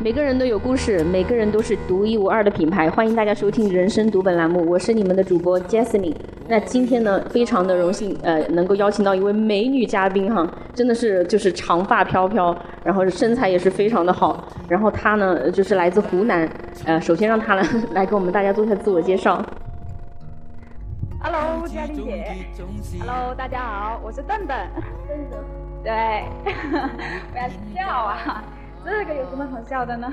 每个人都有故事，每个人都是独一无二的品牌。欢迎大家收听《人生读本》栏目，我是你们的主播 Jasmine。那今天呢，非常的荣幸，呃，能够邀请到一位美女嘉宾哈，真的是就是长发飘飘，然后身材也是非常的好。然后她呢，就是来自湖南。呃，首先让她来来给我们大家做一下自我介绍。Hello，嘉玲姐。Hello，大家好，我是邓邓。邓邓。对，不要笑啊。这个有什么好笑的呢？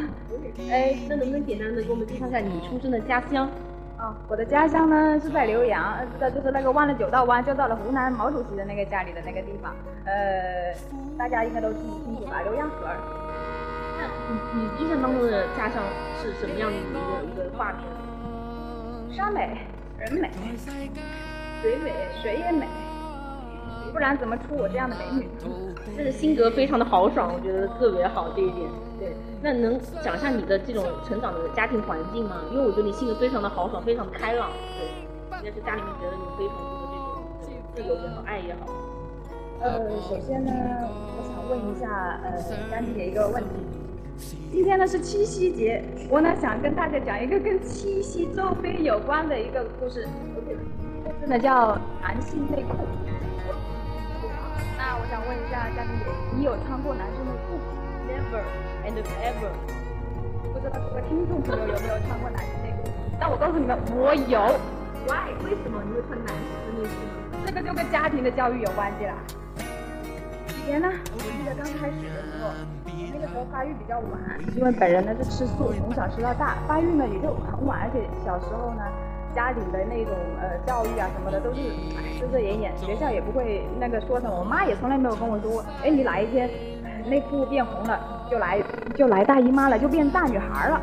哎，那能不能简单的给我们介绍一下你出生的家乡？哦，我的家乡呢是在浏阳，呃就是那个弯了九道弯就到了湖南毛主席的那个家里的那个地方。呃，大家应该都清清楚吧？浏阳河。那你你印象当中的家乡是什么样的一个一个画面？山美，人美，水美，水也美。不然怎么出我这样的美女？就是性格非常的豪爽，我觉得特别好这一点。对，那能讲一下你的这种成长的家庭环境吗？因为我觉得你性格非常的豪爽，非常开朗。对，应该是家里面觉得你非常多的这种自由也好，爱也好。呃，首先呢，我想问一下，呃，江姐一个问题。今天呢是七夕节，我呢想跟大家讲一个跟七夕周边有关的一个故事。真的叫男性内裤。想问一下嘉宾姐，你有穿过男生的裤子？Never and ever。不知道各位听众朋友有没有穿过男生内裤？但我告诉你们，我有。Why？为什么你会穿男生的内裤呢？这个就跟家庭的教育有关系啦。以前呢，我记得刚开始的时候，那个时候发育比较晚，因为本人呢是吃素，从小吃到大，发育呢也就很晚，而且小时候呢。家里的那种呃教育啊什么的都是遮遮掩掩，学校也不会那个说什么，我妈也从来没有跟我说过，哎你哪一天内裤变红了就来 就来大姨妈了就变大女孩了，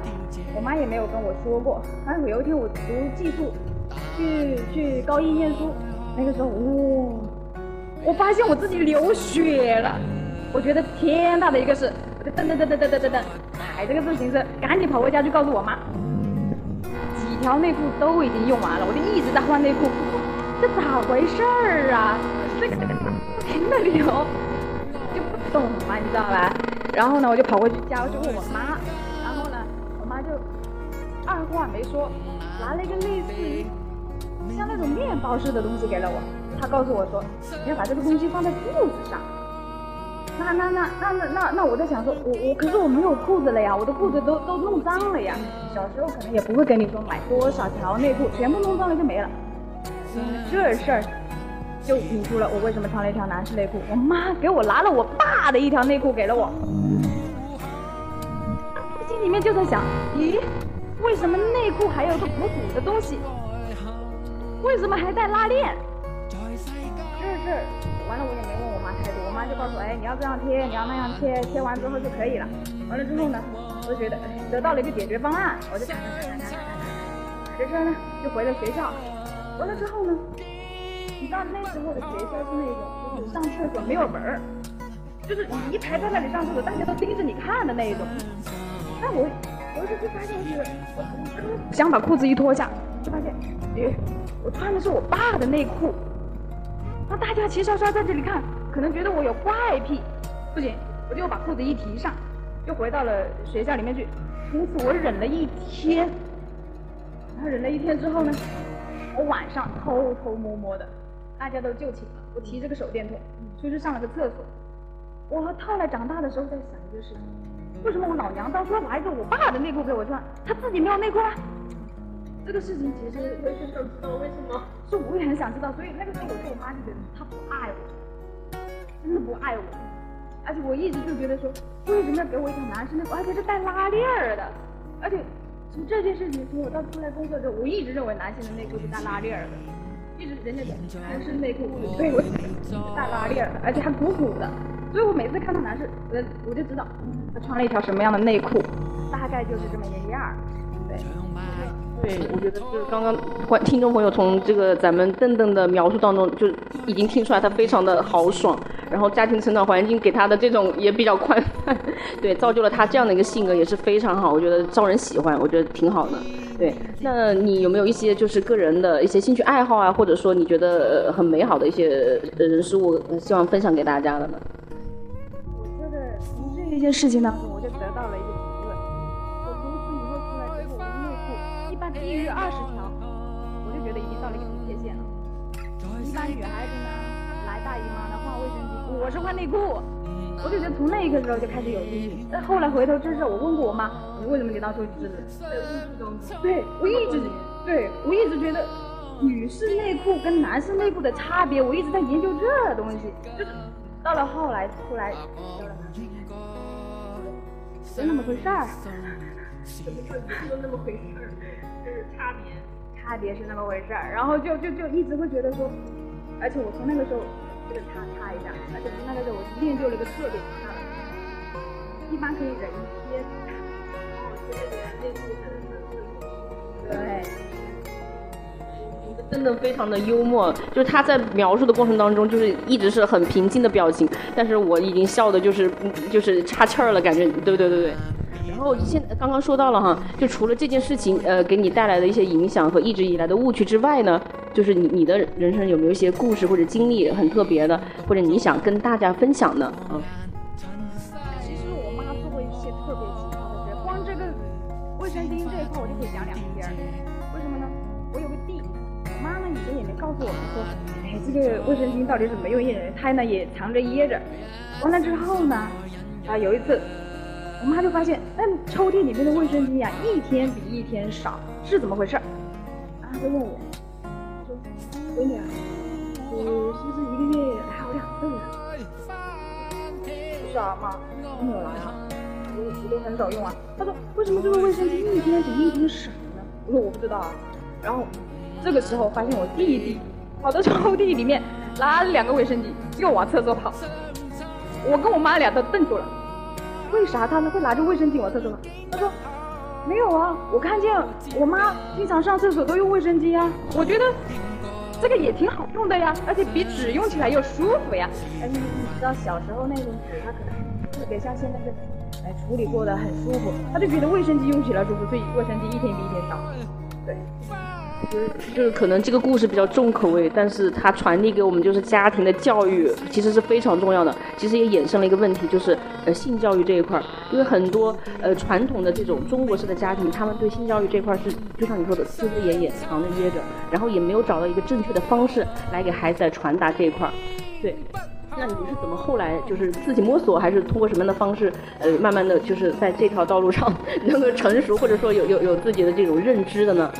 我妈也没有跟我说过。但是有一天我读寄宿去去高一念书，那个时候哇，我发现我自己流血了，我觉得天大的一个事，我就噔噔噔噔噔噔噔噔踩这个自行车赶紧跑回家去告诉我妈。条内裤都已经用完了，我就一直在换内裤，这咋回事儿啊？这个不停的流，就不懂嘛，你知道吧？然后呢，我就跑过去家就问我妈，然后呢，我妈就二话没说，拿了一个类似于像那种面包似的东西给了我，她告诉我说，你要把这个东西放在裤子上。那那那那那那那我在想说，我我可是我没有裤子了呀，我的裤子都都弄脏了呀。小时候可能也不会跟你说买多少条内裤，全部弄脏了就没了。这事儿就引出了我为什么穿了一条男士内裤。我妈给我拿了我爸的一条内裤给了我，心里面就在想，咦，为什么内裤还有个鼓鼓的东西？为什么还带拉链？这事儿完了，我也没问我妈太多。我妈就告诉我，哎，你要这样贴，你要那样贴，贴完之后就可以了。完了之后呢，我就觉得得到了一个解决方案，我就打打打打打打，这车呢就回了学校。完了之后呢，你知道那时候的学校是那种，就是上厕所没有门儿，就是你一排在那里上厕所，大家都盯着你看的那一种。那我我就就发现是，我想把裤子一脱下，就发现，诶，我穿的是我爸的内裤。那大家齐刷刷在这里看，可能觉得我有怪癖，不行，我就把裤子一提上，就回到了学校里面去。从此我忍了一天，然后忍了一天之后呢，我晚上偷偷摸摸的，大家都就寝了，我提着个手电筒出去上了个厕所。我后来长大的时候在想一个事情，为什么我老娘当初要拿一个我爸的内裤给我穿，他自己没有内裤啊？这个事情其实我也想知道为什么，是我也很想知道，所以那个时候我对我妈就觉得她不爱我，真的不爱我，而且我一直就觉得说，为什么要给我一条男生内裤，而且是带拉链儿的，而且从这件事情从我到出来工作之后，我一直认为男性的内裤是带拉链儿的，一直人家讲男生内裤对我带拉链儿的，而且还鼓鼓的，所以我每次看到男士，我我就知道他穿了一条什么样的内裤，大概就是这么一个样儿，对。对，我觉得就是刚刚观听众朋友从这个咱们邓邓的描述当中，就已经听出来他非常的豪爽，然后家庭成长环境给他的这种也比较宽泛，对，造就了他这样的一个性格也是非常好，我觉得招人喜欢，我觉得挺好的。对，那你有没有一些就是个人的一些兴趣爱好啊，或者说你觉得很美好的一些人事物，希望分享给大家的呢？我觉得从这一件事情当中，我就得到了一个结论，我从此以后出来之后，我的内裤一般低于二十条，我就觉得已经到了一个临界线了。一般女孩子呢，来大姨妈的话卫生巾，我是换内裤。我就觉得从那一刻时候就开始有阴影。但后来回头真是，我问过我妈，你为什么你当初知道？对，我一直，对我一直觉得女士内裤跟男士内裤的差别，我一直在研究这东西。就是到了后来，出来，就那么回事儿。什么就就那么回事儿，就是差别，差别是那么回事儿。然后就就就一直会觉得说，而且我从那个时候。这个擦擦一下，而且那个时候我练就了一个特别差的，一般可以忍一天。对。真的非常的幽默，就是他在描述的过程当中，就是一直是很平静的表情，但是我已经笑的就是就是岔气儿了，感觉对对对对。然后现刚刚说到了哈，就除了这件事情呃给你带来的一些影响和一直以来的误区之外呢。就是你你的人生有没有一些故事或者经历很特别的，或者你想跟大家分享的？嗯。其实我妈做过一些特别奇葩的事，光这个卫生巾这一块我就可以讲两天。为什么呢？我有个弟，我妈呢以前也没告诉我们说，哎，这个卫生巾到底怎么用，她呢也藏着掖着。完了之后呢，啊有一次，我妈就发现那抽屉里面的卫生巾呀，一天比一天少，是怎么回事？然后就问我。闺女，你是不是一个月来我两次啊？不是啊，妈，没有来啊，我我都很少用啊。他说，为什么这个卫生巾一天比一天少呢？我说我不知道啊。然后这个时候发现我弟弟跑到抽屉里面拿了两个卫生巾，又往厕所跑。我跟我妈俩都瞪住了，为啥他们会拿着卫生巾往厕所跑？他说没有啊，我看见我妈经常上厕所都用卫生巾啊，我觉得。这个也挺好用的呀，而且比纸用起来又舒服呀。而且你知道小时候那种纸，它可能特别像现在这，哎，处理过的很舒服，他就觉得卫生巾用起来舒服，所以卫生巾一天比一天少。对。就是就是可能这个故事比较重口味，但是它传递给我们就是家庭的教育其实是非常重要的。其实也衍生了一个问题，就是呃性教育这一块儿，因为很多呃传统的这种中国式的家庭，他们对性教育这块是就像你说的遮遮掩掩、藏着掖着，然后也没有找到一个正确的方式来给孩子来传达这一块儿。对，那你是怎么后来就是自己摸索，还是通过什么样的方式呃慢慢的就是在这条道路上 能够成熟，或者说有有有自己的这种认知的呢？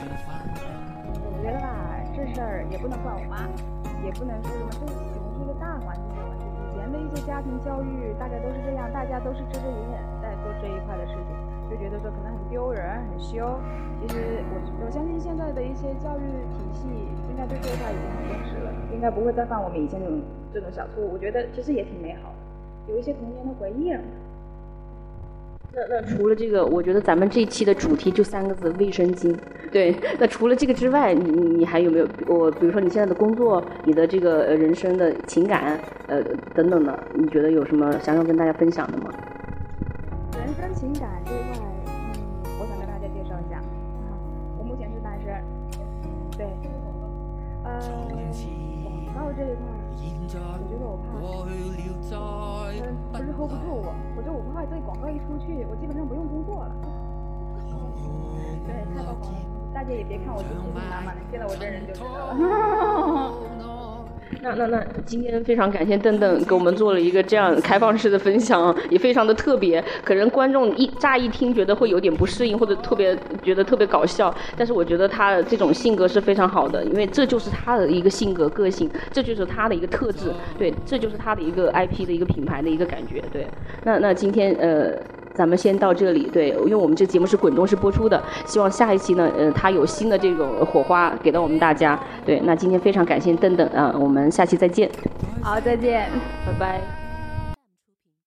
也不能怪我妈，也不能说什么，这可能是一个大环境的问题。以前的一些家庭教育，大概都是这样，大家都是遮遮掩掩在做这一块的事情，就觉得说可能很丢人、很羞。其实我我相信现在的一些教育体系，应该对这一块已经很重视了，应该不会再犯我们以前这种这种小错误。我觉得其实也挺美好的，有一些童年的回忆。那那除了这个，我觉得咱们这一期的主题就三个字：卫生巾。对，那除了这个之外，你你还有没有我？比如说你现在的工作，你的这个人生的情感，呃等等的，你觉得有什么想要跟大家分享的吗？人生情感这一块，嗯，我想跟大家介绍一下。啊我目前是单身。对。呃，广告这一块，我觉得我怕，嗯，不是 hold 不住我，我觉得我怕这广告一出去，我基本上不用工作了。对，太曝光了。大家也别看我就是妈妈，见到我真人就知道了。那那那，今天非常感谢邓邓给我们做了一个这样开放式的分享，也非常的特别。可能观众一乍一听觉得会有点不适应，或者特别觉得特别搞笑，但是我觉得他这种性格是非常好的，因为这就是他的一个性格个性，这就是他的一个特质，对，这就是他的一个 IP 的一个品牌的一个感觉，对。那那今天呃。咱们先到这里，对，因为我们这节目是滚动式播出的，希望下一期呢，呃，它有新的这种火花给到我们大家，对，那今天非常感谢邓邓啊，我们下期再见，好，再见，拜拜。